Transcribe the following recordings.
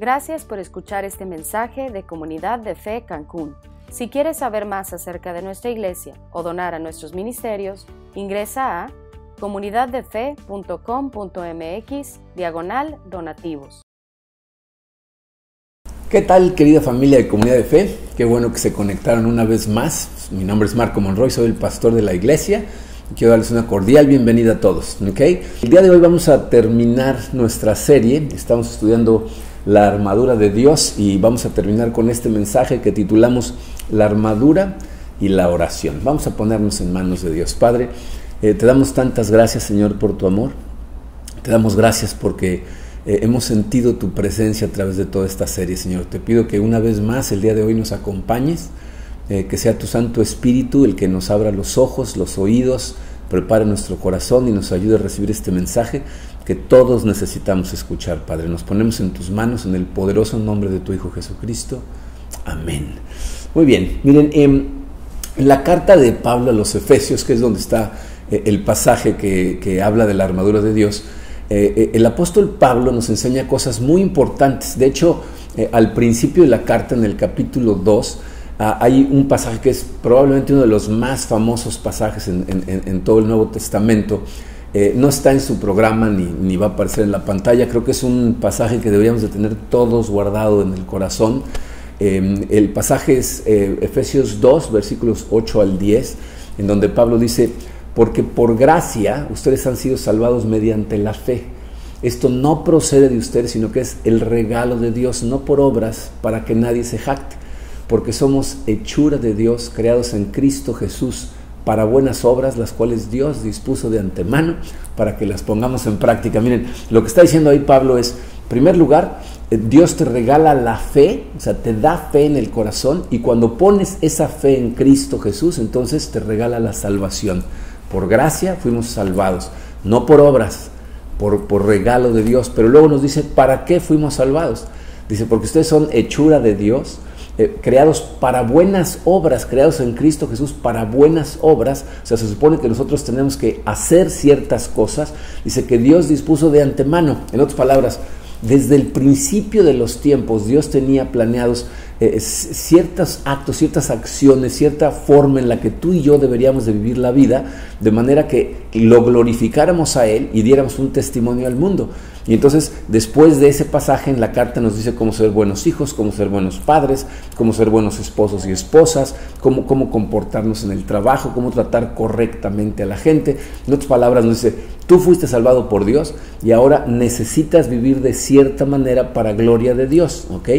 Gracias por escuchar este mensaje de Comunidad de Fe Cancún. Si quieres saber más acerca de nuestra iglesia o donar a nuestros ministerios, ingresa a comunidaddefe.com.mx diagonal donativos. ¿Qué tal querida familia de Comunidad de Fe? Qué bueno que se conectaron una vez más. Mi nombre es Marco Monroy, soy el pastor de la iglesia. Quiero darles una cordial bienvenida a todos. ¿okay? El día de hoy vamos a terminar nuestra serie. Estamos estudiando la armadura de Dios y vamos a terminar con este mensaje que titulamos La armadura y la oración. Vamos a ponernos en manos de Dios. Padre, eh, te damos tantas gracias Señor por tu amor. Te damos gracias porque eh, hemos sentido tu presencia a través de toda esta serie, Señor. Te pido que una vez más el día de hoy nos acompañes eh, que sea tu Santo Espíritu el que nos abra los ojos, los oídos, prepare nuestro corazón y nos ayude a recibir este mensaje que todos necesitamos escuchar, Padre. Nos ponemos en tus manos en el poderoso nombre de tu Hijo Jesucristo. Amén. Muy bien, miren, en la carta de Pablo a los Efesios, que es donde está eh, el pasaje que, habla de la armadura de Dios, eh, el apóstol Pablo nos enseña cosas muy importantes. De hecho, al principio de la carta, en el capítulo 2, Ah, hay un pasaje que es probablemente uno de los más famosos pasajes en, todo el Nuevo Testamento. Eh, no está en su programa ni, va a aparecer en la pantalla. Creo que es un pasaje que deberíamos de tener todos guardado en el corazón. Em, el pasaje es eh, Efesios 2, versículos 8 al 10, en donde Pablo dice, porque por gracia ustedes han sido salvados mediante la fe. Esto no procede de ustedes, sino que es el regalo de Dios, no por obras, para que nadie se jacte porque somos hechura de Dios, creados en Cristo Jesús para buenas obras, las cuales Dios dispuso de antemano para que las pongamos en práctica. Miren, lo que está diciendo ahí Pablo es, en primer lugar, eh, Dios te regala la fe, o sea, te da fe en el corazón y cuando pones esa fe en Cristo Jesús, entonces te regala la salvación. Por gracia fuimos salvados, no por obras, por, por regalo de Dios. Pero luego nos dice, ¿para qué fuimos salvados? Dice, porque ustedes son hechura de Dios, eh, creados para buenas obras, creados en Cristo Jesús para buenas obras. O sea, se supone que nosotros tenemos que hacer ciertas cosas. Dice que Dios dispuso de antemano. En otras palabras, desde el principio de los tiempos, Dios tenía planeados eh, ciertos actos, ciertas acciones, cierta forma en la que tú y yo deberíamos de vivir la vida, de manera que lo glorificáramos a Él y diéramos un testimonio al mundo. Y entonces, después de ese pasaje en la carta nos dice cómo ser buenos hijos, cómo ser buenos padres, cómo ser buenos esposos y esposas, cómo, cómo comportarnos en el trabajo, cómo tratar correctamente a la gente. En otras palabras, nos dice, tú fuiste salvado por Dios y ahora necesitas vivir de cierta manera para gloria de Dios, ¿ok?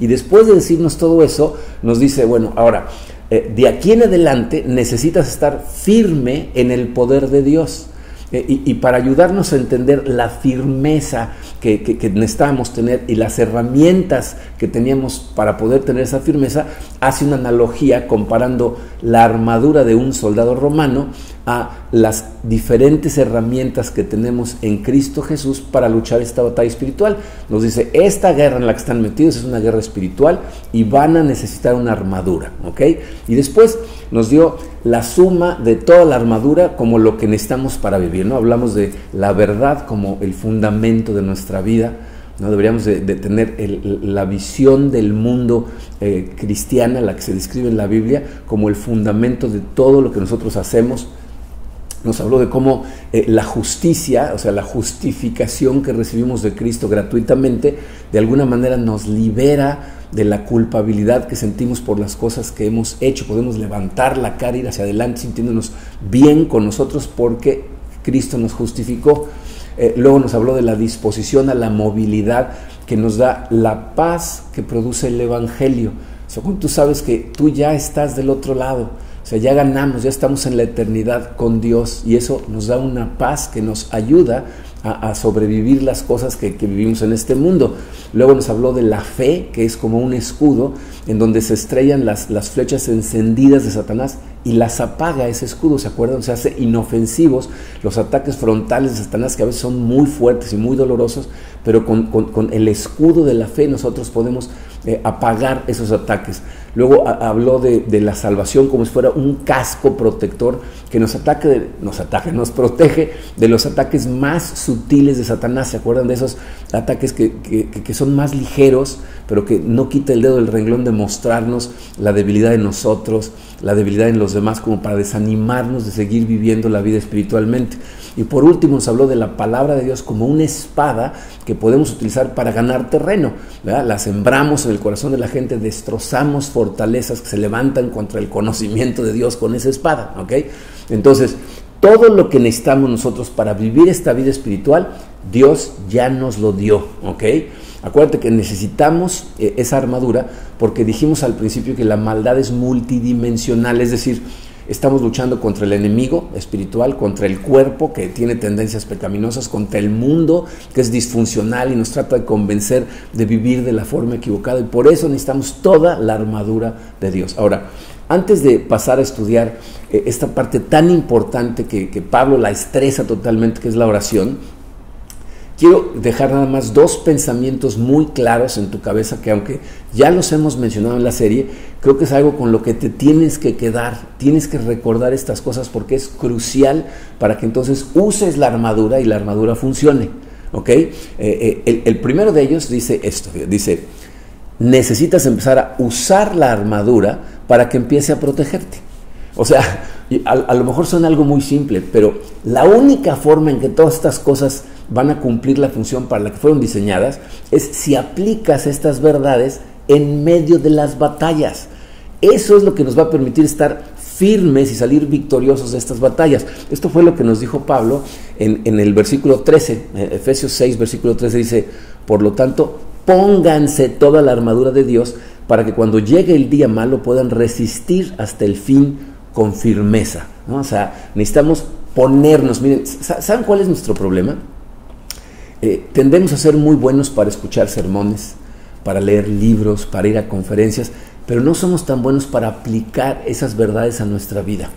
Y después de decirnos todo eso, nos dice, bueno, ahora, eh, de aquí en adelante necesitas estar firme en el poder de Dios. Eh, y, para ayudarnos a entender la firmeza que, que, necesitábamos tener y las herramientas que teníamos para poder tener esa firmeza, hace una analogía comparando la armadura de un soldado romano a las diferentes herramientas que tenemos en Cristo Jesús para luchar esta batalla espiritual. Nos dice, esta guerra en la que están metidos es una guerra espiritual y van a necesitar una armadura, ¿ok? Y después nos dio la suma de toda la armadura como lo que necesitamos para vivir, ¿no? Hablamos de la verdad como el fundamento de nuestra vida, ¿no? Deberíamos de, tener la visión del mundo eh, cristiana, la que se describe en la Biblia, como el fundamento de todo lo que nosotros hacemos, nos habló de cómo eh, la justicia, o sea, la justificación que recibimos de Cristo gratuitamente, de alguna manera nos libera de la culpabilidad que sentimos por las cosas que hemos hecho. Podemos levantar la cara, ir hacia adelante sintiéndonos bien con nosotros porque Cristo nos justificó. Eh, luego nos habló de la disposición a la movilidad que nos da la paz que produce el Evangelio. O sea, cuando tú sabes que tú ya estás del otro lado, sea, ya ganamos, ya estamos en la eternidad con Dios y eso nos da una paz que nos ayuda a, sobrevivir las cosas que, vivimos en este mundo. Luego nos habló de la fe, que es como un escudo en donde se estrellan las, las flechas encendidas de Satanás y las apaga ese escudo, ¿se acuerdan? Se hace inofensivos los ataques frontales de Satanás que a veces son muy fuertes y muy dolorosos, pero con, el escudo de la fe nosotros podemos eh, apagar esos ataques. Luego habló de, la salvación como si fuera un casco protector que nos ataque, nos ataque, nos protege de los ataques más sutiles de Satanás. ¿Se acuerdan de esos ataques que, que son más ligeros, pero que no quita el dedo del renglón de mostrarnos la debilidad de nosotros, la debilidad en los demás, como para desanimarnos de seguir viviendo la vida espiritualmente? Y por último nos habló de la palabra de Dios como una espada que podemos utilizar para ganar terreno. La sembramos en el corazón de la gente, destrozamos fortalezas que se levantan contra el conocimiento de Dios con esa espada. Entonces, todo lo que necesitamos nosotros para vivir esta vida espiritual, Dios ya nos lo dio. Acuérdate que necesitamos eh, esa armadura porque dijimos al principio que la maldad es multidimensional, es decir, Estamos luchando contra el enemigo espiritual, contra el cuerpo que tiene tendencias pecaminosas, contra el mundo que es disfuncional y nos trata de convencer de vivir de la forma equivocada. Y por eso necesitamos toda la armadura de Dios. Ahora, antes de pasar a estudiar eh, esta parte tan importante que, que Pablo la estresa totalmente, que es la oración, quiero dejar nada más dos pensamientos muy claros en tu cabeza que aunque ya los hemos mencionado en la serie, creo que es algo con lo que te tienes que quedar, tienes que recordar estas cosas porque es crucial para que entonces uses la armadura y la armadura funcione. ¿Ok? Eh, eh, el, primero de ellos dice esto, dice, necesitas empezar a usar la armadura para que empiece a protegerte. O sea, a, a lo mejor son algo muy simple, pero la única forma en que todas estas cosas van a cumplir la función para la que fueron diseñadas, es si aplicas estas verdades en medio de las batallas. Eso es lo que nos va a permitir estar firmes y salir victoriosos de estas batallas. Esto fue lo que nos dijo Pablo en, el versículo 13, eh, Efesios 6, versículo 13 dice, por lo tanto, pónganse toda la armadura de Dios para que cuando llegue el día malo puedan resistir hasta el fin con firmeza. O sea, necesitamos ponernos, miren, ¿saben cuál es nuestro problema? Eh, tendemos a ser muy buenos para escuchar sermones, para leer libros, para ir a conferencias, pero no somos tan buenos para aplicar esas verdades a nuestra vida.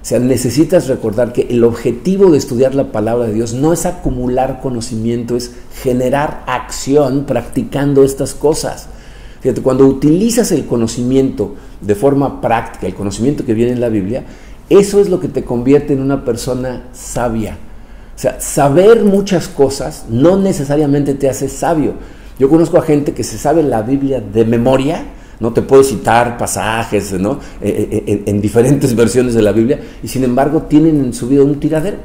O sea, necesitas recordar que el objetivo de estudiar la palabra de Dios no es acumular conocimiento, es generar acción practicando estas cosas. Fíjate, cuando utilizas el conocimiento de forma práctica, el conocimiento que viene en la Biblia, eso es lo que te convierte en una persona sabia o sea, saber muchas cosas no necesariamente te hace sabio. Yo conozco a gente que se sabe la Biblia de memoria, no te puedo citar pasajes ¿no? Eh, eh, en, en, diferentes versiones de la Biblia, y sin embargo tienen en su vida un tiradero.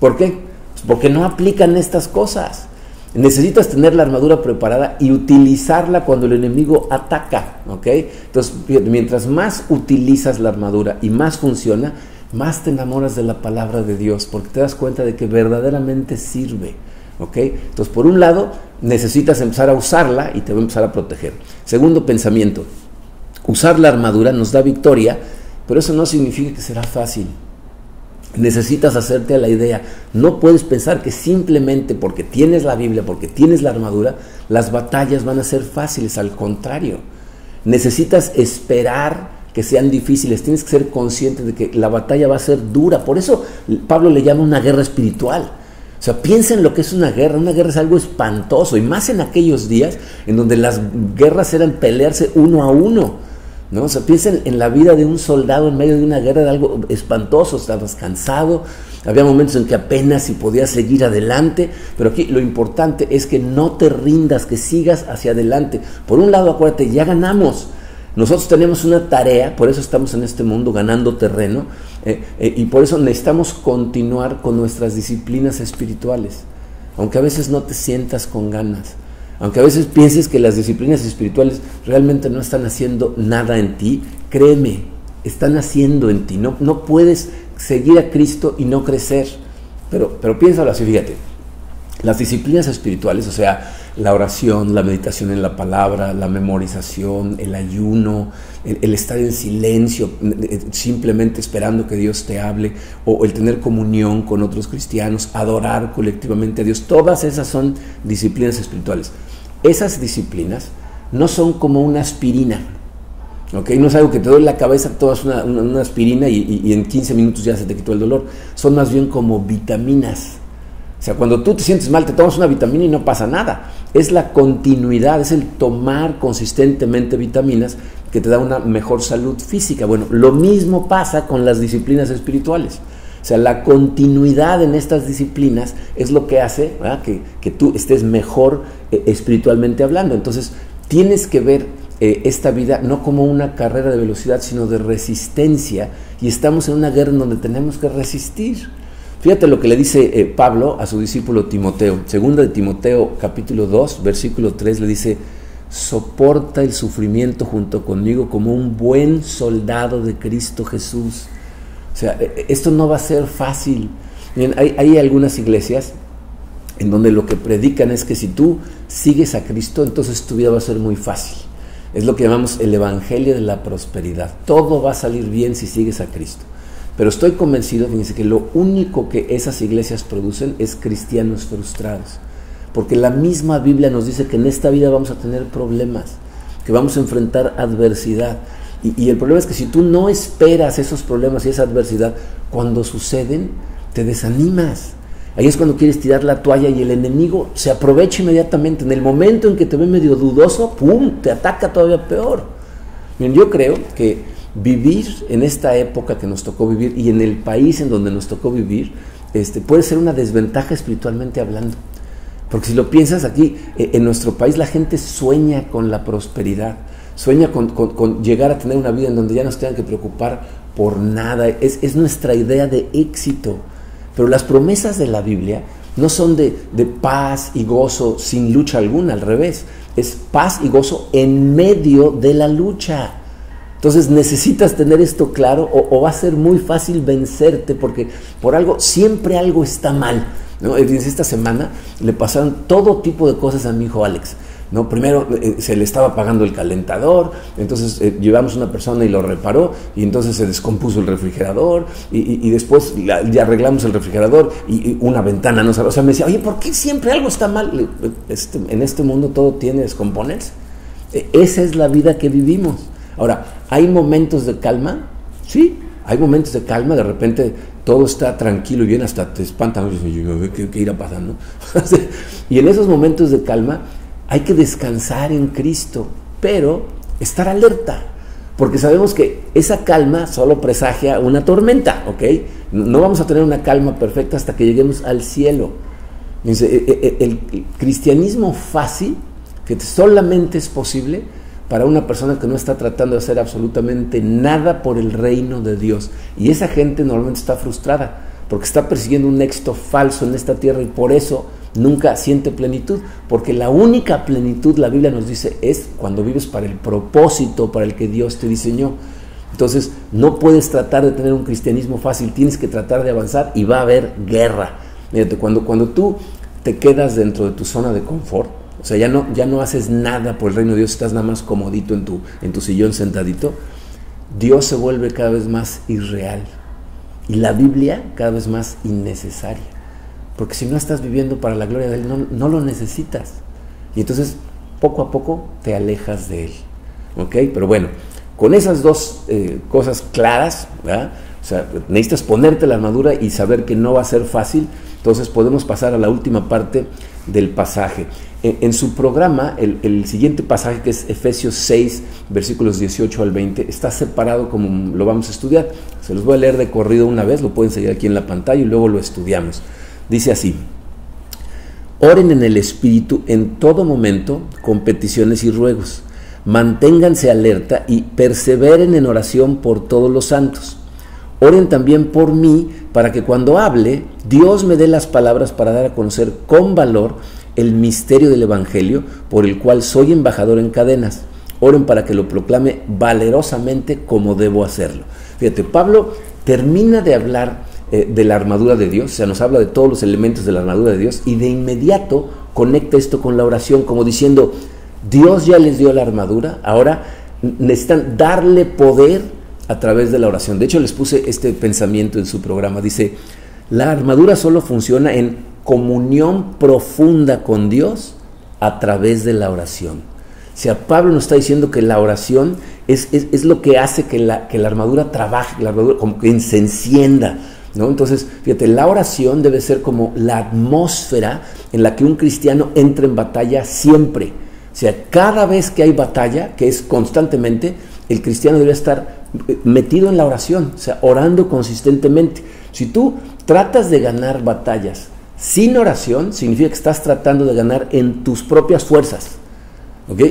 ¿Por qué? Pues porque no aplican estas cosas. Necesitas tener la armadura preparada y utilizarla cuando el enemigo ataca. ¿ok? Entonces, mientras más utilizas la armadura y más funciona, más te enamoras de la palabra de Dios, porque te das cuenta de que verdaderamente sirve. ¿ok? Entonces, por un lado, necesitas empezar a usarla y te va a empezar a proteger. Segundo pensamiento, usar la armadura nos da victoria, pero eso no significa que será fácil. Necesitas hacerte a la idea. No puedes pensar que simplemente porque tienes la Biblia, porque tienes la armadura, las batallas van a ser fáciles. Al contrario, necesitas esperar que sean difíciles, tienes que ser consciente de que la batalla va a ser dura. Por eso Pablo le llama una guerra espiritual. O sea, piensa en lo que es una guerra. Una guerra es algo espantoso, y más en aquellos días en donde las guerras eran pelearse uno a uno. ¿no? O sea, piensa en, la vida de un soldado en medio de una guerra, de algo espantoso. Estabas cansado, había momentos en que apenas si podías seguir adelante, pero aquí lo importante es que no te rindas, que sigas hacia adelante. Por un lado, acuérdate, ya ganamos. Nosotros tenemos una tarea, por eso estamos en este mundo ganando terreno, eh, eh, y por eso necesitamos continuar con nuestras disciplinas espirituales, aunque a veces no te sientas con ganas, aunque a veces pienses que las disciplinas espirituales realmente no están haciendo nada en ti, créeme, están haciendo en ti, no, no puedes seguir a Cristo y no crecer, pero, pero piénsalo así, fíjate, las disciplinas espirituales, o sea, la oración, la meditación en la palabra, la memorización, el ayuno, el, estar en silencio, eh, simplemente esperando que Dios te hable, o el tener comunión con otros cristianos, adorar colectivamente a Dios, todas esas son disciplinas espirituales. Esas disciplinas no son como una aspirina. ¿ok? No es algo que te duele la cabeza, tomas una, una, aspirina y, en 15 minutos ya se te quitó el dolor. Son más bien como vitaminas. O sea, cuando tú te sientes mal, te tomas una vitamina y no pasa nada. Es la continuidad, es el tomar consistentemente vitaminas que te da una mejor salud física. Bueno, lo mismo pasa con las disciplinas espirituales. O sea, la continuidad en estas disciplinas es lo que hace que, que, tú estés mejor eh, espiritualmente hablando. Entonces, tienes que ver eh, esta vida no como una carrera de velocidad, sino de resistencia. Y estamos en una guerra en donde tenemos que resistir. Fíjate lo que le dice eh, Pablo a su discípulo Timoteo. Segunda de Timoteo capítulo 2, versículo 3 le dice, soporta el sufrimiento junto conmigo como un buen soldado de Cristo Jesús. O sea, e, e, esto no va a ser fácil. hay, hay algunas iglesias en donde lo que predican es que si tú sigues a Cristo, entonces tu vida va a ser muy fácil. Es lo que llamamos el Evangelio de la Prosperidad. Todo va a salir bien si sigues a Cristo. Pero estoy convencido, fíjense, que lo único que esas iglesias producen es cristianos frustrados. Porque la misma Biblia nos dice que en esta vida vamos a tener problemas, que vamos a enfrentar adversidad. Y, el problema es que si tú no esperas esos problemas y esa adversidad, cuando suceden, te desanimas Ahí es cuando quieres tirar la toalla y el enemigo se aprovecha inmediatamente. En el momento en que te ve medio dudoso, ¡pum!, te ataca todavía peor. yo creo que vivir en esta época que nos tocó vivir y en el país en donde nos tocó vivir, este, puede ser una desventaja espiritualmente hablando. Porque si lo piensas aquí, e, en nuestro país la gente sueña con la prosperidad, sueña con, llegar a tener una vida en donde ya no se tengan que preocupar por nada. Es, es nuestra idea de éxito. Pero las promesas de la Biblia no son de, paz y gozo sin lucha alguna, al revés. Es paz y gozo en medio de la lucha. Entonces necesitas tener esto claro o, va a ser muy fácil vencerte porque por algo, siempre algo está mal. ¿no? Esta semana le pasaron todo tipo de cosas a mi hijo Alex. ¿no? Primero eh, se le estaba apagando el calentador, entonces eh, llevamos una persona y lo reparó, y entonces se descompuso el refrigerador, y, después ya arreglamos el refrigerador y, una ventana no salió. O sea, me decía, oye, ¿por qué siempre algo está mal? Este, en este mundo todo tiene descomponerse. E, esa es la vida que vivimos. Ahora, ¿hay momentos de calma? Sí, hay momentos de calma, de repente todo está tranquilo y bien, hasta te espantan, ¿qué, irá pasando? y en esos momentos de calma, hay que descansar en Cristo, pero estar alerta, porque sabemos que esa calma solo presagia una tormenta, ¿ok? No vamos a tener una calma perfecta hasta que lleguemos al cielo. E, e, e, el cristianismo fácil, que solamente es posible para una persona que no está tratando de hacer absolutamente nada por el reino de Dios. Y esa gente normalmente está frustrada, porque está persiguiendo un éxito falso en esta tierra y por eso nunca siente plenitud, porque la única plenitud, la Biblia nos dice, es cuando vives para el propósito para el que Dios te diseñó. Entonces, no puedes tratar de tener un cristianismo fácil, tienes que tratar de avanzar y va a haber guerra. Cuando, cuando tú te quedas dentro de tu zona de confort, o sea, ya no, ya no haces nada por el reino de Dios, estás nada más comodito en tu, en tu sillón sentadito, Dios se vuelve cada vez más irreal y la Biblia cada vez más innecesaria. Porque si no estás viviendo para la gloria de Él, no, lo necesitas. Y entonces, poco a poco, te alejas de Él. ¿Ok? Pero bueno, con esas dos eh, cosas claras, ¿verdad? Sea, necesitas ponerte la armadura y saber que no va a ser fácil. Entonces podemos pasar a la última parte del pasaje. En, su programa, el, el, siguiente pasaje, que es Efesios 6, versículos 18 al 20, está separado como lo vamos a estudiar. Se los voy a leer de corrido una vez, lo pueden seguir aquí en la pantalla y luego lo estudiamos. Dice así, oren en el Espíritu en todo momento con peticiones y ruegos. Manténganse alerta y perseveren en oración por todos los santos. Oren también por mí para que cuando hable, Dios me dé las palabras para dar a conocer con valor el misterio del Evangelio por el cual soy embajador en cadenas. Oren para que lo proclame valerosamente como debo hacerlo. Fíjate, Pablo termina de hablar eh, de la armadura de Dios, o sea, nos habla de todos los elementos de la armadura de Dios y de inmediato conecta esto con la oración, como diciendo, Dios ya les dio la armadura, ahora necesitan darle poder a través de la oración. De hecho, les puse este pensamiento en su programa. Dice, la armadura solo funciona en comunión profunda con Dios a través de la oración. O sea, Pablo nos está diciendo que la oración es, es, lo que hace que la, que la armadura trabaje, la armadura como que se encienda. ¿no? Entonces, fíjate, la oración debe ser como la atmósfera en la que un cristiano entra en batalla siempre. O sea, cada vez que hay batalla, que es constantemente, el cristiano debe estar eh, metido en la oración, o sea, orando consistentemente. Si tú tratas de ganar batallas sin oración, significa que estás tratando de ganar en tus propias fuerzas.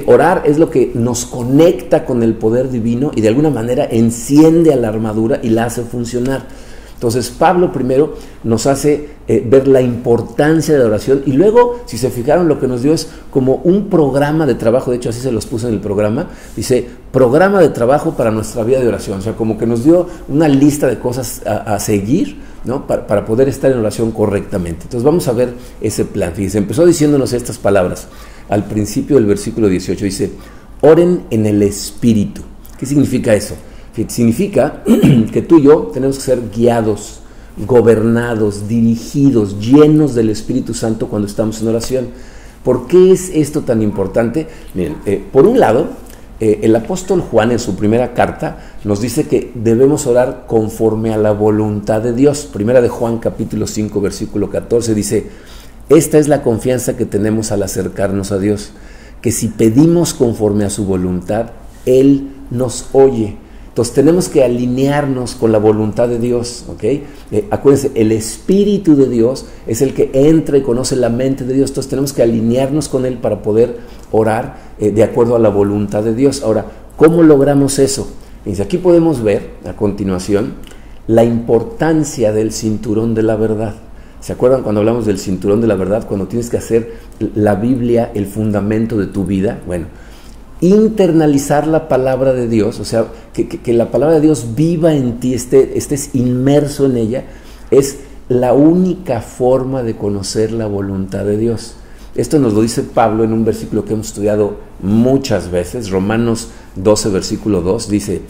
Orar es lo que nos conecta con el poder divino y de alguna manera enciende a la armadura y la hace funcionar. Entonces Pablo primero nos hace eh, ver la importancia de la oración y luego, si se fijaron, lo que nos dio es como un programa de trabajo, de hecho así se los puse en el programa, dice programa de trabajo para nuestra vida de oración, o sea, como que nos dio una lista de cosas a, seguir ¿no? Para, para, poder estar en oración correctamente. Entonces vamos a ver ese plan. Fíjense, empezó diciéndonos estas palabras al principio del versículo 18, dice, oren en el Espíritu. ¿Qué significa eso? Significa que tú y yo tenemos que ser guiados, gobernados, dirigidos, llenos del Espíritu Santo cuando estamos en oración. ¿Por qué es esto tan importante? Eh, por un lado, eh, el apóstol Juan en su primera carta nos dice que debemos orar conforme a la voluntad de Dios. Primera de Juan capítulo 5 versículo 14 dice, esta es la confianza que tenemos al acercarnos a Dios, que si pedimos conforme a su voluntad, Él nos oye. Entonces tenemos que alinearnos con la voluntad de Dios, ¿ok? Eh, acuérdense, el Espíritu de Dios es el que entra y conoce la mente de Dios, entonces tenemos que alinearnos con Él para poder orar eh, de acuerdo a la voluntad de Dios. Ahora, ¿cómo logramos eso? Dice, aquí podemos ver a continuación la importancia del cinturón de la verdad. ¿Se acuerdan cuando hablamos del cinturón de la verdad? Cuando tienes que hacer la Biblia el fundamento de tu vida. Bueno, internalizar la palabra de Dios, o sea, que, la palabra de Dios viva en ti, estés inmerso en ella, es la única forma de conocer la voluntad de Dios. Esto nos lo dice Pablo en un versículo que hemos estudiado muchas veces, Romanos 12, versículo 2, dice,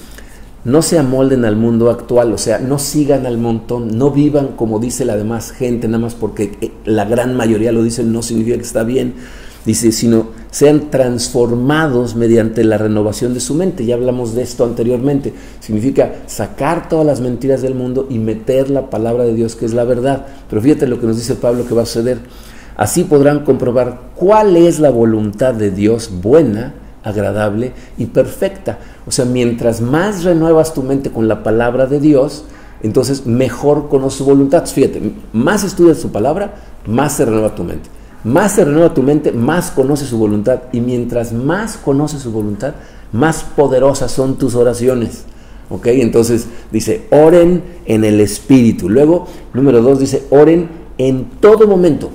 no se amolden al mundo actual, o sea, no sigan al montón, no vivan como dice la demás gente, nada más porque eh, la gran mayoría lo dice, no significa que está bien, dice, sino sean transformados mediante la renovación de su mente. Ya hablamos de esto anteriormente. Significa sacar todas las mentiras del mundo y meter la palabra de Dios, que es la verdad. Pero fíjate lo que nos dice Pablo que va a suceder. Así podrán comprobar cuál es la voluntad de Dios buena, agradable y perfecta. O sea, mientras más renuevas tu mente con la palabra de Dios, entonces mejor conoces su voluntad. Fíjate, más estudias su palabra, más se renueva tu mente más se renueva tu mente, más conoces su voluntad. Y mientras más conoces su voluntad, más poderosas son tus oraciones. ¿Ok? Entonces dice, oren en el Espíritu. Luego, número dos, dice, oren en todo momento.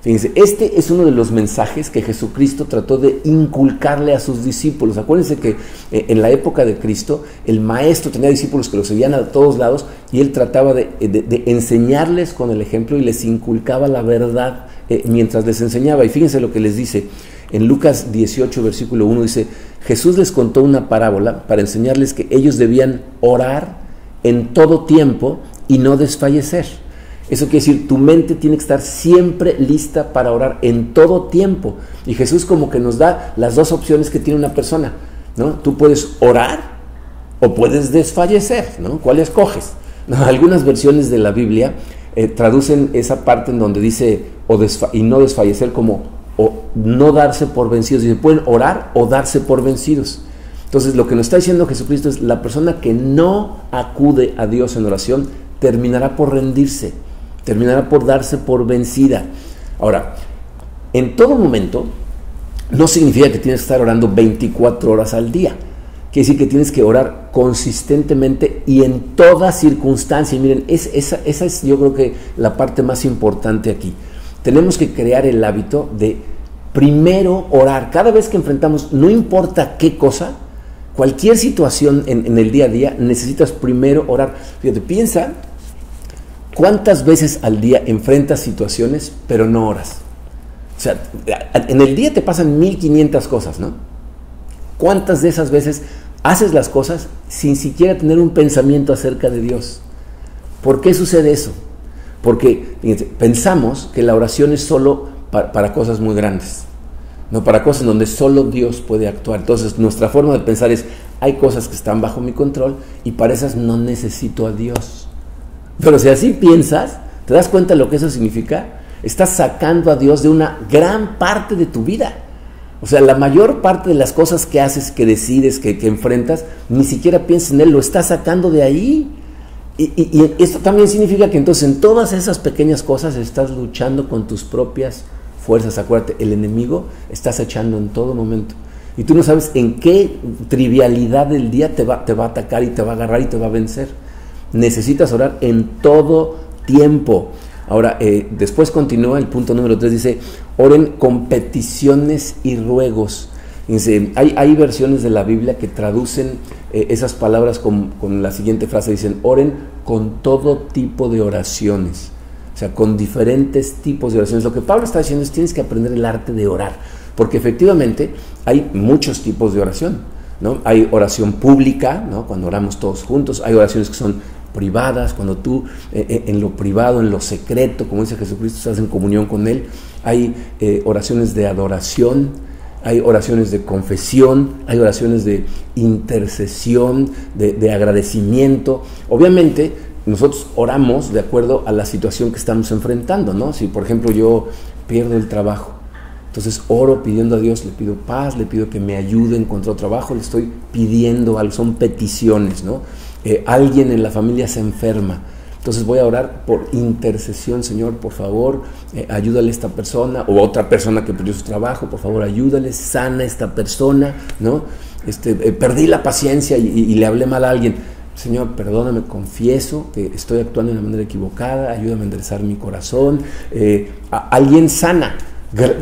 Fíjense, este es uno de los mensajes que Jesucristo trató de inculcarle a sus discípulos. Acuérdense que eh, en la época de Cristo el maestro tenía discípulos que lo seguían a todos lados y él trataba de, de enseñarles con el ejemplo y les inculcaba la verdad eh, mientras les enseñaba. Y fíjense lo que les dice. En Lucas 18, versículo 1 dice, Jesús les contó una parábola para enseñarles que ellos debían orar en todo tiempo y no desfallecer. Eso quiere decir, tu mente tiene que estar siempre lista para orar en todo tiempo. Y Jesús como que nos da las dos opciones que tiene una persona. ¿no? Tú puedes orar o puedes desfallecer. ¿no? ¿Cuál escoges? Algunas versiones de la Biblia eh, traducen esa parte en donde dice o y no desfallecer como o no darse por vencidos. Dice, pueden orar o darse por vencidos. Entonces lo que nos está diciendo Jesucristo es la persona que no acude a Dios en oración terminará por rendirse, terminará por darse por vencida. Ahora, en todo momento no significa que tienes que estar orando 24 horas al día. Quiere decir que tienes que orar consistentemente y en toda circunstancia. Y miren, es, esa, es yo creo que la parte más importante aquí. Tenemos que crear el hábito de primero orar. Cada vez que enfrentamos, no importa qué cosa, cualquier situación en, en el día a día, necesitas primero orar. Fíjate, piensa cuántas veces al día enfrentas situaciones, pero no oras. O sea, en el día te pasan 1500 cosas, ¿no? ¿Cuántas de esas veces haces las cosas sin siquiera tener un pensamiento acerca de Dios. ¿Por qué sucede eso? Porque pensamos que la oración es solo para, cosas muy grandes. no para cosas donde solo Dios puede actuar. Entonces nuestra forma de pensar es, hay cosas que están bajo mi control y para esas no necesito a Dios. Pero si así piensas, ¿te das cuenta de lo que eso significa? Estás sacando a Dios de una gran parte de tu vida. O sea, la mayor parte de las cosas que haces, que decides, que, enfrentas, ni siquiera piensas en Él, lo estás sacando de ahí. Y, y, esto también significa que entonces en todas esas pequeñas cosas estás luchando con tus propias fuerzas. Acuérdate, el enemigo estás echando en todo momento. Y tú no sabes en qué trivialidad del día te va, te va a atacar y te va a agarrar y te va a vencer. Necesitas orar en todo tiempo. Ahora, eh, después continúa el punto número 3, dice, oren con peticiones y ruegos. Dice, hay, versiones de la Biblia que traducen eh, esas palabras con, con, la siguiente frase, dicen, oren con todo tipo de oraciones, o sea, con diferentes tipos de oraciones. Lo que Pablo está diciendo es, tienes que aprender el arte de orar, porque efectivamente hay muchos tipos de oración. ¿no? Hay oración pública, ¿no? cuando oramos todos juntos, hay oraciones que son privadas, cuando tú eh, eh, en lo privado, en lo secreto, como dice Jesucristo, estás en comunión con Él. Hay eh, oraciones de adoración, hay oraciones de confesión, hay oraciones de intercesión, de, agradecimiento. Obviamente, nosotros oramos de acuerdo a la situación que estamos enfrentando, ¿no? Si, por ejemplo, yo pierdo el trabajo, entonces oro pidiendo a Dios, le pido paz, le pido que me ayude a encontrar trabajo, le estoy pidiendo algo, son peticiones, ¿no? Eh, alguien en la familia se enferma. Entonces voy a orar por intercesión, Señor, por favor, eh, ayúdale a esta persona, o otra persona que perdió su trabajo, por favor, ayúdale, sana a esta persona, ¿no? Este, eh, perdí la paciencia y, le hablé mal a alguien. Señor, perdóname, confieso que estoy actuando de una manera equivocada, ayúdame a enderezar mi corazón. alguien sana,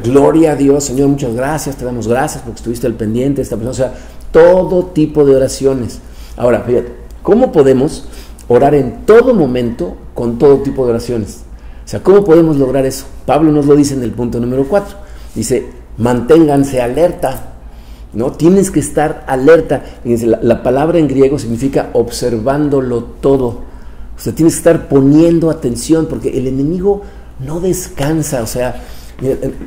gloria a Dios, Señor, muchas gracias, te damos gracias porque estuviste al pendiente de esta persona. O sea, todo tipo de oraciones. Ahora, fíjate, ¿Cómo podemos orar en todo momento con todo tipo de oraciones? O sea, ¿cómo podemos lograr eso? Pablo nos lo dice en el punto número 4. Dice, manténganse alerta. ¿no? Tienes que estar alerta. La, la, palabra en griego significa observándolo todo. O sea, tienes que estar poniendo atención porque el enemigo no descansa. O sea,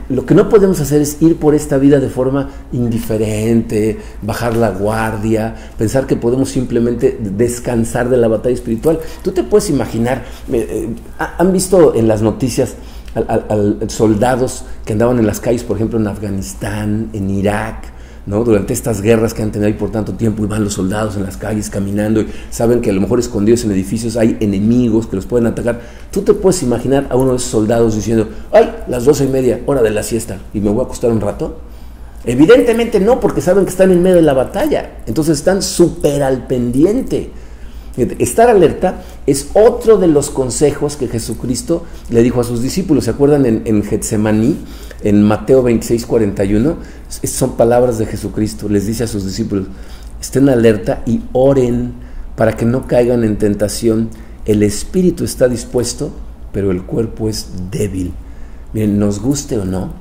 lo que no podemos hacer es ir por esta vida de forma indiferente, bajar la guardia, pensar que podemos simplemente descansar de la batalla espiritual. Tú te puedes imaginar, eh, han visto en las noticias a soldados que andaban en las calles, por ejemplo, en Afganistán, en Irak, durante estas guerras que han tenido ahí por tanto tiempo y van los soldados en las calles caminando y saben que a lo mejor escondidos en edificios hay enemigos que los pueden atacar. Tú te puedes imaginar a uno de esos soldados diciendo, ay, las doce y media, hora de la siesta, y me voy a acostar un rato. Evidentemente no, porque saben que están en medio de la batalla. Entonces están súper al pendiente. Estar alerta es otro de los consejos que Jesucristo le dijo a sus discípulos. ¿Se acuerdan en, en Getsemaní, en Mateo 26, 41? Son palabras de Jesucristo. Les dice a sus discípulos, estén alerta y oren para que no caigan en tentación. El espíritu está dispuesto, pero el cuerpo es débil. Miren, nos guste o no,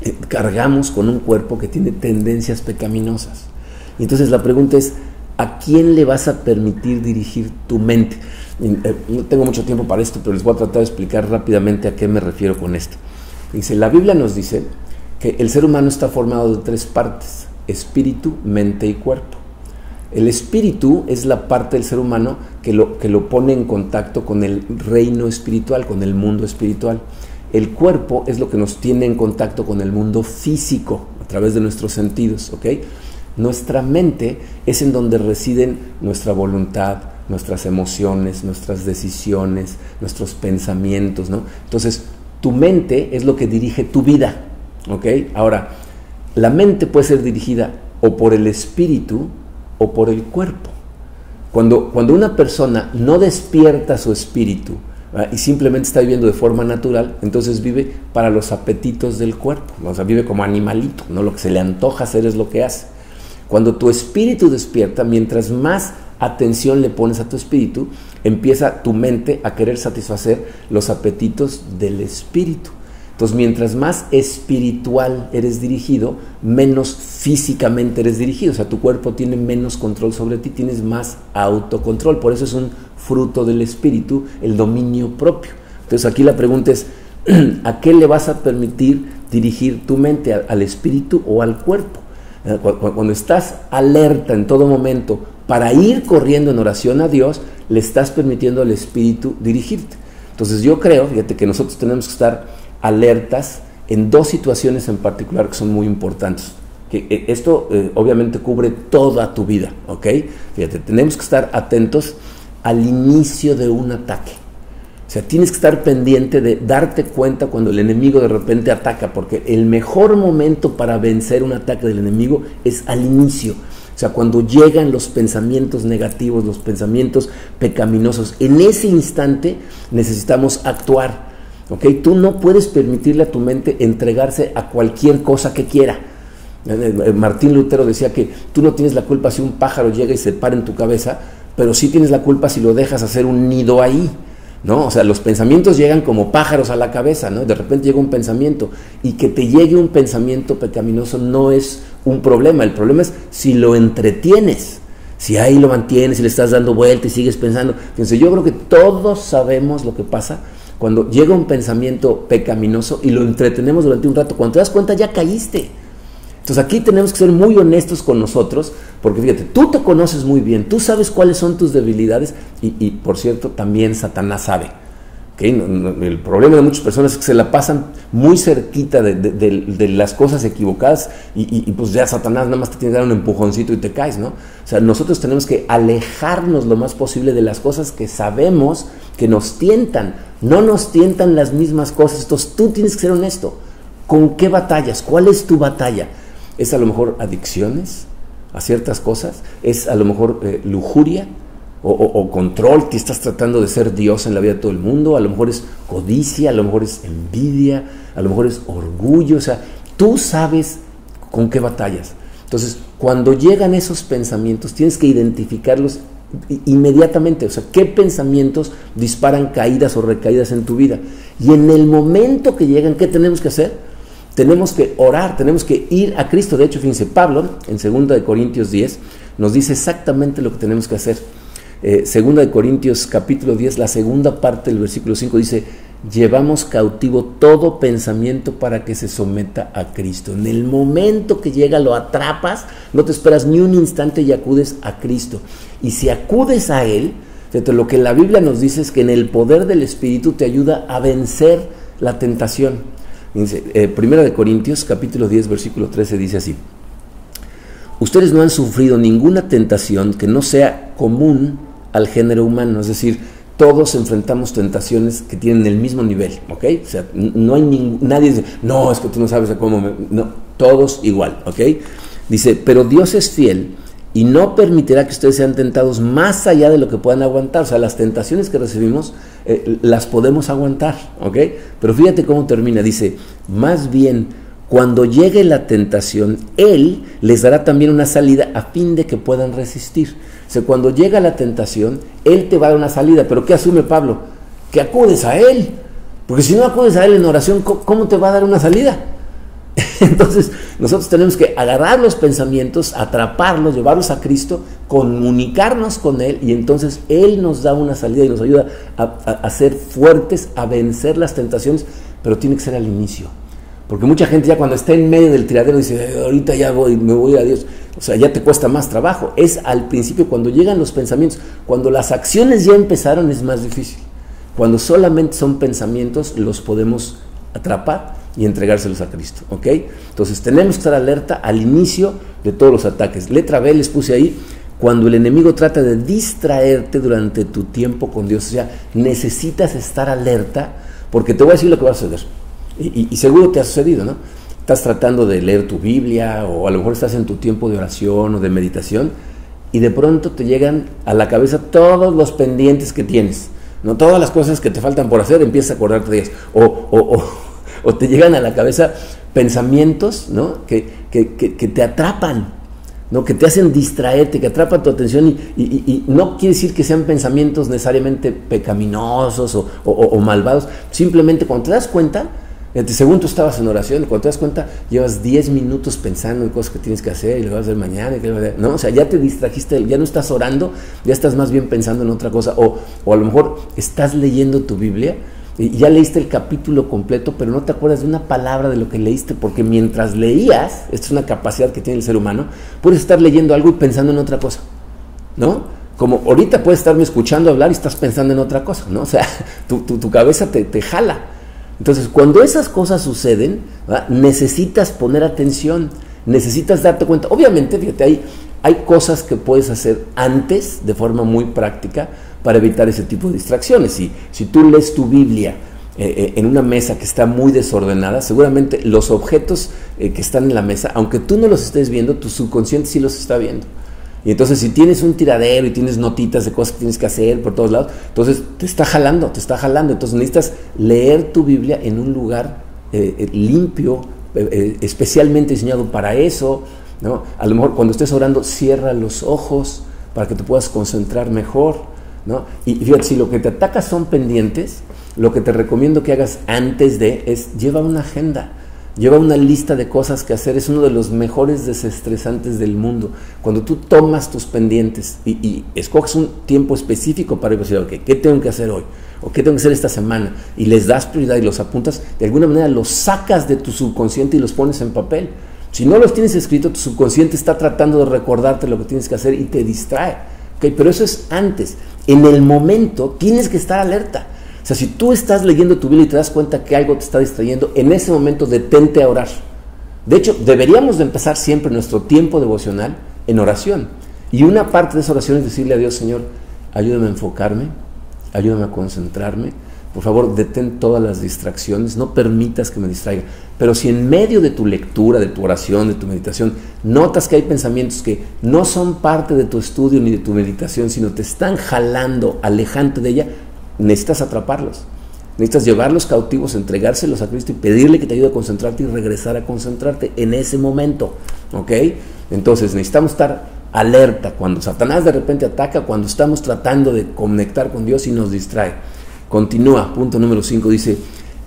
eh, cargamos con un cuerpo que tiene tendencias pecaminosas. Y entonces la pregunta es, ¿a quién le vas a permitir dirigir tu mente? Eh, no tengo mucho tiempo para esto, pero les voy a tratar de explicar rápidamente a qué me refiero con esto. Dice, la Biblia nos dice que el ser humano está formado de tres partes, espíritu, mente y cuerpo. El espíritu es la parte del ser humano que lo, que lo pone en contacto con el reino espiritual, con el mundo espiritual. El cuerpo es lo que nos tiene en contacto con el mundo físico a través de nuestros sentidos, ¿ok? Nuestra mente es en donde residen nuestra voluntad, nuestras emociones, nuestras decisiones, nuestros pensamientos, ¿no? Entonces, tu mente es lo que dirige tu vida, ¿ok? Ahora, la mente puede ser dirigida o por el espíritu o por el cuerpo. Cuando, cuando una persona no despierta su espíritu y simplemente está viviendo de forma natural, entonces vive para los apetitos del cuerpo, o sea, vive como animalito, no lo que se le antoja hacer es lo que hace. Cuando tu espíritu despierta, mientras más atención le pones a tu espíritu, empieza tu mente a querer satisfacer los apetitos del espíritu. Entonces, mientras más espiritual eres dirigido, menos físicamente eres dirigido. O sea, tu cuerpo tiene menos control sobre ti, tienes más autocontrol. Por eso es un fruto del espíritu, el dominio propio. Entonces, aquí la pregunta es, ¿a qué le vas a permitir dirigir tu mente al espíritu o al cuerpo. Eh, cuando estás alerta en todo momento para ir corriendo en oración a Dios, le estás permitiendo al espíritu dirigirte. Entonces yo creo, fíjate que nosotros tenemos que estar alertas en dos situaciones en particular que son muy importantes. Que eh, esto eh, obviamente cubre toda tu vida, ¿ok? Fíjate, tenemos que estar atentos al inicio de un ataque. O sea, tienes que estar pendiente de darte cuenta cuando el enemigo de repente ataca, porque el mejor momento para vencer un ataque del enemigo es al inicio. O sea, cuando llegan los pensamientos negativos, los pensamientos pecaminosos, en ese instante necesitamos actuar. ¿ok? Tú no puedes permitirle a tu mente entregarse a cualquier cosa que quiera. Eh, eh, Martín Lutero decía que tú no tienes la culpa si un pájaro llega y se para en tu cabeza, pero sí tienes la culpa si lo dejas hacer un nido ahí. ¿No? O sea, los pensamientos llegan como pájaros a la cabeza, ¿no? De repente llega un pensamiento y que te llegue un pensamiento pecaminoso no es un problema, el problema es si lo entretienes, si ahí lo mantienes, si le estás dando vuelta y sigues pensando. Entonces, yo creo que todos sabemos lo que pasa cuando llega un pensamiento pecaminoso y lo entretenemos durante un rato, cuando te das cuenta ya caíste. Entonces aquí tenemos que ser muy honestos con nosotros, porque fíjate, tú te conoces muy bien, tú sabes cuáles son tus debilidades y, por cierto, también Satanás sabe. el problema de muchas personas es que se la pasan muy cerquita de, las cosas equivocadas y, pues ya Satanás nada más te tiene que dar un empujoncito y te caes, ¿no? O sea, nosotros tenemos que alejarnos lo más posible de las cosas que sabemos que nos tientan. No nos tientan las mismas cosas. Entonces tú tienes que ser honesto. ¿Con qué batallas? ¿Cuál es tu batalla? Es a lo mejor adicciones a ciertas cosas, es a lo mejor eh, lujuria o, control, que estás tratando de ser Dios en la vida de todo el mundo, a lo mejor es codicia, a lo mejor es envidia, a lo mejor es orgullo, o sea, tú sabes con qué batallas. Entonces, cuando llegan esos pensamientos, tienes que identificarlos inmediatamente, o sea, qué pensamientos disparan caídas o recaídas en tu vida. Y en el momento que llegan, ¿qué tenemos que hacer? Tenemos que orar, tenemos que ir a Cristo. De hecho, fíjense, Pablo en 2 de Corintios 10 nos dice exactamente lo que tenemos que hacer. Eh, segunda de Corintios capítulo 10, la segunda parte del versículo 5 dice, llevamos cautivo todo pensamiento para que se someta a Cristo. En el momento que llega lo atrapas, no te esperas ni un instante y acudes a Cristo. Y si acudes a Él, lo que la Biblia nos dice es que en el poder del Espíritu te ayuda a vencer la tentación. Dice, eh, Primera de Corintios, capítulo 10, versículo 13, dice así. Ustedes no han sufrido ninguna tentación que no sea común al género humano, es decir, todos enfrentamos tentaciones que tienen el mismo nivel, ¿ok? O sea, no hay nadie dice, no, es que tú no sabes cómo me... No, todos igual, ¿ok? Dice, pero Dios es fiel y no permitirá que ustedes sean tentados más allá de lo que puedan aguantar. O sea, las tentaciones que recibimos eh, las podemos aguantar, ¿ok? Pero fíjate cómo termina. Dice, más bien, cuando llegue la tentación, Él les dará también una salida a fin de que puedan resistir. O sea, cuando llega la tentación, Él te va a dar una salida. Pero ¿qué asume Pablo? Que acudes a Él. Porque si no acudes a Él en oración, ¿cómo te va a dar una salida? Entonces, nosotros tenemos que agarrar los pensamientos, atraparlos, llevarlos a Cristo, comunicarnos con Él y entonces Él nos da una salida y nos ayuda a, ser fuertes, a vencer las tentaciones, pero tiene que ser al inicio. Porque mucha gente ya cuando está en medio del tiradero dice, ahorita ya voy, me voy a Dios. O sea, ya te cuesta más trabajo. Es al principio, cuando llegan los pensamientos, cuando las acciones ya empezaron es más difícil. Cuando solamente son pensamientos, los podemos atrapar y entregárselos a Cristo. ¿Ok? Entonces tenemos que estar alerta al inicio de todos los ataques. Letra B les puse ahí, cuando el enemigo trata de distraerte durante tu tiempo con Dios. O sea, necesitas estar alerta porque te voy a decir lo que va a suceder. Y, seguro te ha sucedido, ¿no? Estás tratando de leer tu Biblia o a lo mejor estás en tu tiempo de oración o de meditación y de pronto te llegan a la cabeza todos los pendientes que tienes. No todas las cosas que te faltan por hacer, empiezas a acordarte de ellas. O, o, o te llegan a la cabeza pensamientos ¿no? que, te atrapan, ¿no? que te hacen distraerte, que atrapan tu atención y, no quiere decir que sean pensamientos necesariamente pecaminosos o, malvados, simplemente cuando te das cuenta, según tú estabas en oración, cuando te das cuenta, llevas 10 minutos pensando en cosas que tienes que hacer y lo vas a hacer mañana, ¿no? O sea, ya te distrajiste, ya no estás orando, ya estás más bien pensando en otra cosa, o, o a lo mejor estás leyendo tu Biblia y ya leíste el capítulo completo, pero no te acuerdas de una palabra de lo que leíste, porque mientras leías, esta es una capacidad que tiene el ser humano, puedes estar leyendo algo y pensando en otra cosa, ¿no? Como ahorita puedes estarme escuchando hablar y estás pensando en otra cosa, ¿no? O sea, tu, tu, cabeza te, te, jala. Entonces, cuando esas cosas suceden, necesitas poner atención, necesitas darte cuenta. Obviamente, fíjate, hay, hay cosas que puedes hacer antes de forma muy práctica, para evitar ese tipo de distracciones. Si, si tú lees tu Biblia eh, eh, en una mesa que está muy desordenada, seguramente los objetos eh, que están en la mesa, aunque tú no los estés viendo, tu subconsciente sí los está viendo. Y entonces si tienes un tiradero y tienes notitas de cosas que tienes que hacer por todos lados, entonces te está jalando, te está jalando. Entonces necesitas leer tu Biblia en un lugar limpio, especialmente diseñado para eso. ¿no? A lo mejor cuando estés orando, cierra los ojos para que te puedas concentrar mejor. Y fíjate, si lo que te ataca son pendientes, lo que te recomiendo que hagas antes de es lleva una agenda, lleva una lista de cosas que hacer, es uno de los mejores desestresantes del mundo. Cuando tú tomas tus pendientes y, escoges un tiempo específico para decir, ok, ¿qué tengo que hacer hoy? ¿O qué tengo que hacer esta semana? Y les das prioridad y los apuntas, de alguna manera los sacas de tu subconsciente y los pones en papel. Si no los tienes escrito, tu subconsciente está tratando de recordarte lo que tienes que hacer y te distrae. Okay, pero eso es antes. En el momento tienes que estar alerta. O sea, si tú estás leyendo tu Biblia y te das cuenta que algo te está distrayendo, en ese momento detente a orar. De hecho, deberíamos de empezar siempre nuestro tiempo devocional en oración. Y una parte de esa oración es decirle a Dios, Señor, ayúdame a enfocarme, ayúdame a concentrarme, por favor, detén todas las distracciones, no permitas que me distraiga. Pero si en medio de tu lectura, de tu oración, de tu meditación, notas que hay pensamientos que no son parte de tu estudio ni de tu meditación, sino te están jalando, alejante de ella, necesitas atraparlos. Necesitas llevarlos cautivos, entregárselos a Cristo y pedirle que te ayude a concentrarte y regresar a concentrarte en ese momento. ¿Ok? Entonces necesitamos estar alerta cuando Satanás de repente ataca, cuando estamos tratando de conectar con Dios y nos distrae. Continúa, punto número 5, dice,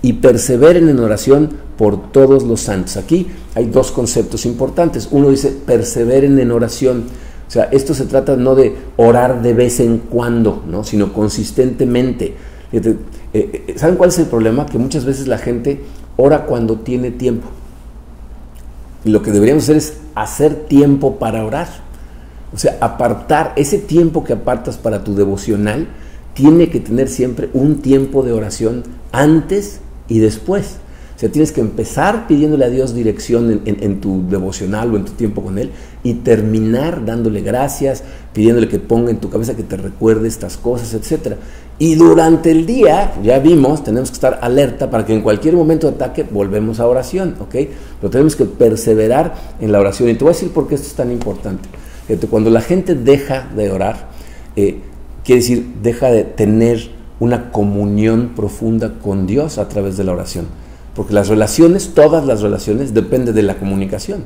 y perseveren en oración por todos los santos. Aquí hay dos conceptos importantes. Uno dice, perseveren en oración. O sea, esto se trata no de orar de vez en cuando, ¿no? sino consistentemente. Eh, eh, ¿Saben cuál es el problema? Que muchas veces la gente ora cuando tiene tiempo. Y lo que deberíamos hacer es hacer tiempo para orar. O sea, apartar ese tiempo que apartas para tu devocional, tiene que tener siempre un tiempo de oración antes y después. O sea, tienes que empezar pidiéndole a Dios dirección en, tu devocional o en tu tiempo con Él y terminar dándole gracias, pidiéndole que ponga en tu cabeza que te recuerde estas cosas, etc. Y durante el día, ya vimos, tenemos que estar alerta para que en cualquier momento de ataque volvemos a oración, ¿ok? Pero tenemos que perseverar en la oración. Y te voy a decir por qué esto es tan importante. Cuando la gente deja de orar, eh, Quiere decir, deja de tener una comunión profunda con Dios a través de la oración. Porque las relaciones, todas las relaciones, dependen de la comunicación.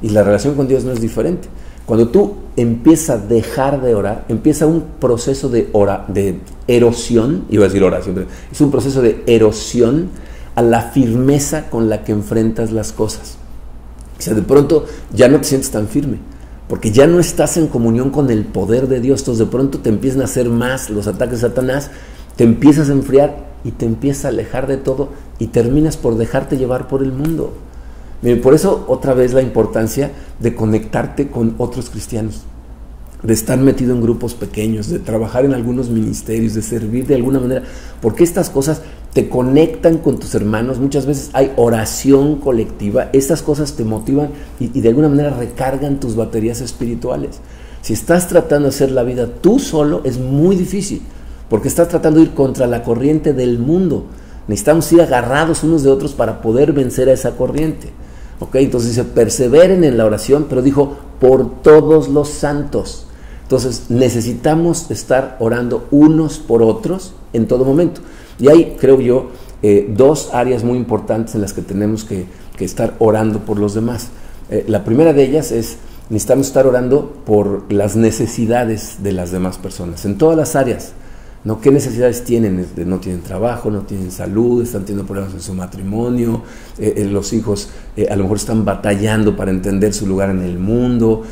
Y la relación con Dios no es diferente. Cuando tú empiezas a dejar de orar, empieza un proceso de, ora, de erosión, iba a decir oración, pero es un proceso de erosión a la firmeza con la que enfrentas las cosas. O sea, de pronto ya no te sientes tan firme porque ya no estás en comunión con el poder de Dios, entonces de pronto te empiezan a hacer más los ataques de Satanás, te empiezas a enfriar y te empiezas a alejar de todo y terminas por dejarte llevar por el mundo. Miren, por eso otra vez la importancia de conectarte con otros cristianos, de estar metido en grupos pequeños, de trabajar en algunos ministerios, de servir de alguna manera, porque estas cosas te conectan con tus hermanos, muchas veces hay oración colectiva, estas cosas te motivan y, de alguna manera recargan tus baterías espirituales. Si estás tratando de hacer la vida tú solo, es muy difícil, porque estás tratando de ir contra la corriente del mundo. Necesitamos ir agarrados unos de otros para poder vencer a esa corriente. ¿Ok? Entonces dice, perseveren en la oración, pero dijo, por todos los santos. Entonces necesitamos estar orando unos por otros en todo momento. Y hay, creo yo, eh, dos áreas muy importantes en las que tenemos que, estar orando por los demás. Eh, la primera de ellas es, necesitamos estar orando por las necesidades de las demás personas, en todas las áreas. ¿Qué necesidades tienen? No tienen trabajo, no tienen salud, están teniendo problemas en su matrimonio, eh, los hijos a lo mejor están batallando para entender su lugar en el mundo,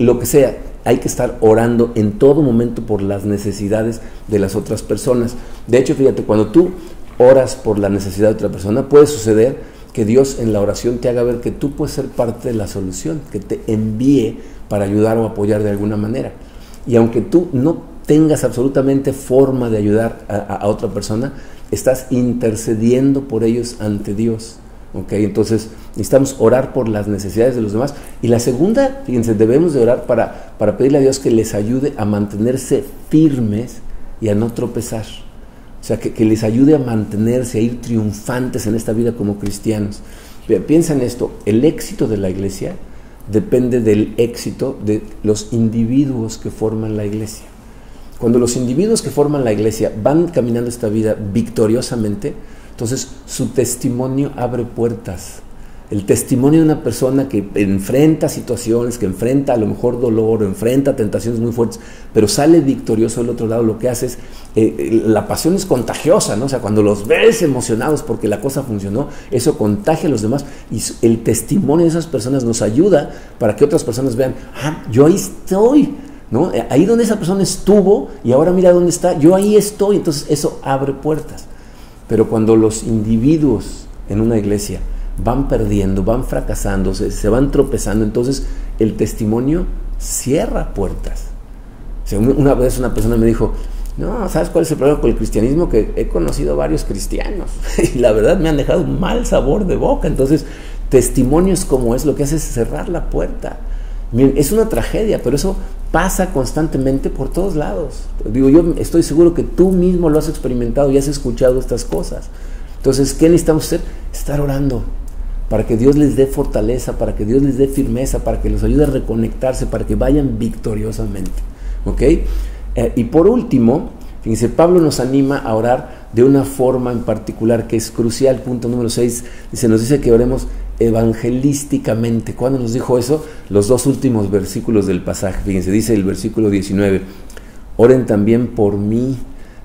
lo que sea hay que estar orando en todo momento por las necesidades de las otras personas. De hecho, fíjate, cuando tú oras por la necesidad de otra persona, puede suceder que Dios en la oración te haga ver que tú puedes ser parte de la solución, que te envíe para ayudar o apoyar de alguna manera. Y aunque tú no tengas absolutamente forma de ayudar a, otra persona, estás intercediendo por ellos ante Dios. ¿Ok? Entonces necesitamos orar por las necesidades de los demás. Y la segunda, fíjense, debemos de orar para, para pedirle a Dios que les ayude a mantenerse firmes y a no tropezar. O sea, que, que, les ayude a mantenerse, a ir triunfantes en esta vida como cristianos. Piensa en esto, el éxito de la iglesia depende del éxito de los individuos que forman la iglesia. Cuando los individuos que forman la iglesia van caminando esta vida victoriosamente, entonces su testimonio abre puertas. El testimonio de una persona que enfrenta situaciones, que enfrenta a lo mejor dolor, enfrenta tentaciones muy fuertes, pero sale victorioso del otro lado, lo que hace es, eh, eh, la pasión es contagiosa, ¿no? O sea, cuando los ves emocionados porque la cosa funcionó, eso contagia a los demás y el testimonio de esas personas nos ayuda para que otras personas vean, ah, yo ahí estoy, eh, ahí donde esa persona estuvo y ahora mira dónde está, yo ahí estoy, entonces eso abre puertas. Pero cuando los individuos en una iglesia van perdiendo, van fracasando, se, van tropezando, entonces el testimonio cierra puertas. una vez una persona me dijo, no, ¿sabes cuál es el problema con el cristianismo? Que he conocido varios cristianos y la verdad me han dejado un mal sabor de boca. Entonces, testimonios como es lo que hace es cerrar la puerta. Es una tragedia, pero eso pasa constantemente por todos lados. Digo, yo estoy seguro que tú mismo lo has experimentado y has escuchado estas cosas. Entonces, ¿qué necesitamos hacer? Estar orando para que Dios les dé fortaleza, para que Dios les dé firmeza, para que los ayude a reconectarse, para que vayan victoriosamente. ¿Ok? Eh, y por último, fíjense, Pablo nos anima a orar de una forma en particular que es crucial. Punto número 6, dice, nos dice que oremos evangelísticamente. ¿Cuándo nos dijo eso? Los dos últimos versículos del pasaje. Fíjense, dice el versículo 19, oren también por mí,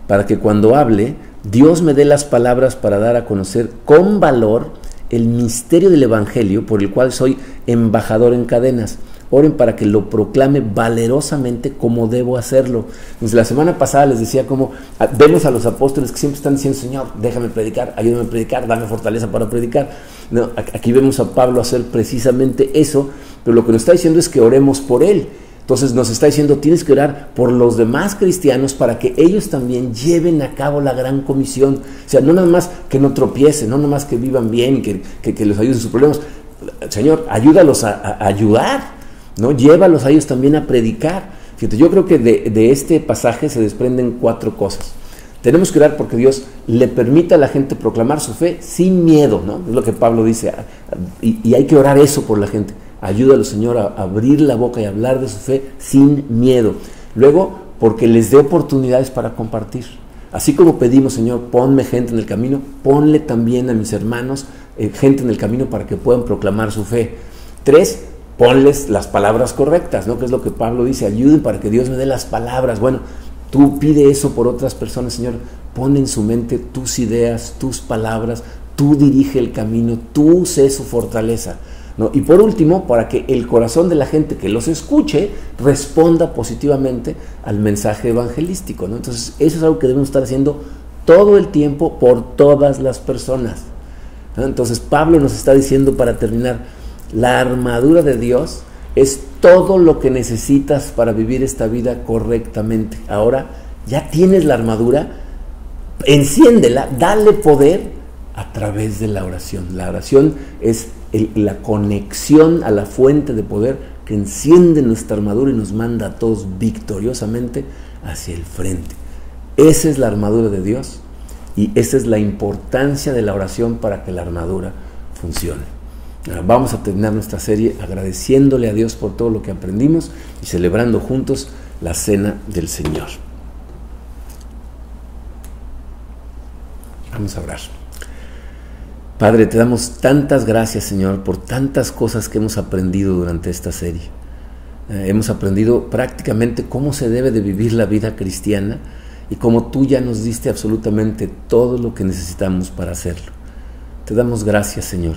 para que cuando hable, Dios me dé las palabras para dar a conocer con valor el misterio del Evangelio por el cual soy embajador en cadenas. Oren para que lo proclame valerosamente como debo hacerlo. Desde la semana pasada les decía cómo ah, vemos a los apóstoles que siempre están diciendo, Señor, déjame predicar, ayúdame a predicar, dame fortaleza para predicar. Aquí vemos a Pablo hacer precisamente eso, pero lo que nos está diciendo es que oremos por él. Entonces nos está diciendo, tienes que orar por los demás cristianos para que ellos también lleven a cabo la gran comisión. O sea, no nada más que no tropiecen, no nada más que vivan bien, que, que, les ayuden sus problemas. Señor, ayúdalos a, ayudar, ¿no? Llévalos a ellos también a predicar. Fíjate, yo creo que de, este pasaje se desprenden cuatro cosas. Tenemos que orar porque Dios le permita a la gente proclamar su fe sin miedo, ¿no? Es lo que Pablo dice. Y, y hay que orar eso por la gente. Ayúdalo, Señor, a abrir la boca y hablar de su fe sin miedo. Luego, porque les dé oportunidades para compartir. Así como pedimos, Señor, ponme gente en el camino, ponle también a mis hermanos eh, gente en el camino para que puedan proclamar su fe. Tres, ponles las palabras correctas, ¿no? Que es lo que Pablo dice, ayuden para que Dios me dé las palabras. Bueno, tú pide eso por otras personas, Señor. Pon en su mente tus ideas, tus palabras, tú dirige el camino, tú sé su fortaleza. Y por último, para que el corazón de la gente que los escuche responda positivamente al mensaje evangelístico. ¿no? Entonces, eso es algo que debemos estar haciendo todo el tiempo por todas las personas. Entonces, Pablo nos está diciendo para terminar, la armadura de Dios es todo lo que necesitas para vivir esta vida correctamente. Ahora, ya tienes la armadura, enciéndela, dale poder a través de la oración. La oración es la conexión a la fuente de poder que enciende nuestra armadura y nos manda a todos victoriosamente hacia el frente. Esa es la armadura de Dios y esa es la importancia de la oración para que la armadura funcione. Vamos a terminar nuestra serie agradeciéndole a Dios por todo lo que aprendimos y celebrando juntos la cena del Señor. Vamos a orar. Padre, te damos tantas gracias, Señor, por tantas cosas que hemos aprendido durante esta serie. Eh, hemos aprendido prácticamente cómo se debe de vivir la vida cristiana y cómo tú ya nos diste absolutamente todo lo que necesitamos para hacerlo. Te damos gracias, Señor,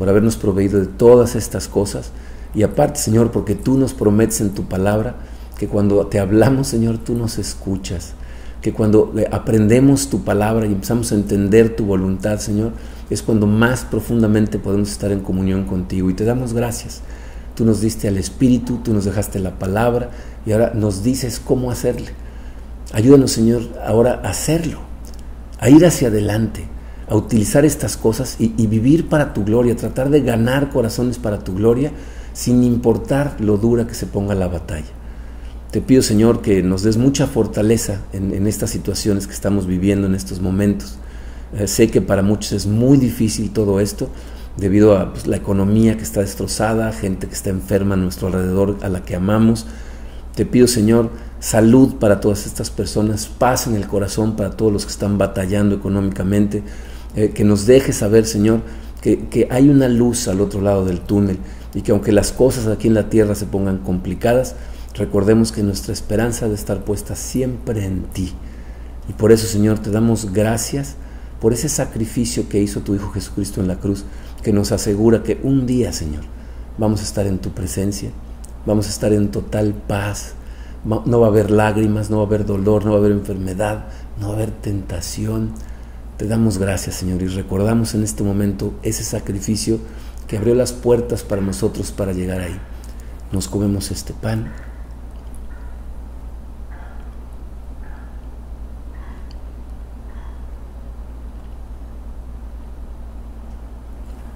por habernos proveído de todas estas cosas y aparte, Señor, porque tú nos prometes en tu palabra que cuando te hablamos, Señor, tú nos escuchas. que cuando aprendemos tu palabra y empezamos a entender tu voluntad, Señor, es cuando más profundamente podemos estar en comunión contigo. Y te damos gracias. Tú nos diste al Espíritu, tú nos dejaste la palabra y ahora nos dices cómo hacerle. Ayúdanos, Señor, ahora a hacerlo, a ir hacia adelante, a utilizar estas cosas y, vivir para tu gloria, tratar de ganar corazones para tu gloria, sin importar lo dura que se ponga la batalla. Te pido, Señor, que nos des mucha fortaleza en, estas situaciones que estamos viviendo en estos momentos. Eh, sé que para muchos es muy difícil todo esto debido a pues, la economía que está destrozada, gente que está enferma a nuestro alrededor, a la que amamos. Te pido, Señor, salud para todas estas personas, paz en el corazón para todos los que están batallando económicamente, eh, que nos deje saber, Señor, que, que hay una luz al otro lado del túnel y que aunque las cosas aquí en la tierra se pongan complicadas, Recordemos que nuestra esperanza debe estar puesta siempre en ti. Y por eso, Señor, te damos gracias por ese sacrificio que hizo tu Hijo Jesucristo en la cruz, que nos asegura que un día, Señor, vamos a estar en tu presencia, vamos a estar en total paz, no va a haber lágrimas, no va a haber dolor, no va a haber enfermedad, no va a haber tentación. Te damos gracias, Señor, y recordamos en este momento ese sacrificio que abrió las puertas para nosotros para llegar ahí. Nos comemos este pan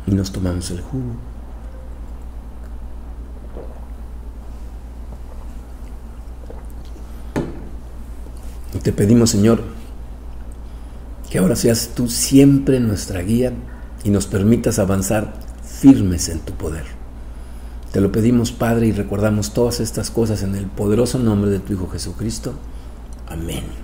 y nos tomamos el jugo. Te pedimos, Señor, que ahora seas tú siempre nuestra guía y nos permitas avanzar firmes en tu poder. Te lo pedimos, Padre, y recordamos todas estas cosas en el poderoso nombre de tu Hijo Jesucristo. Amén.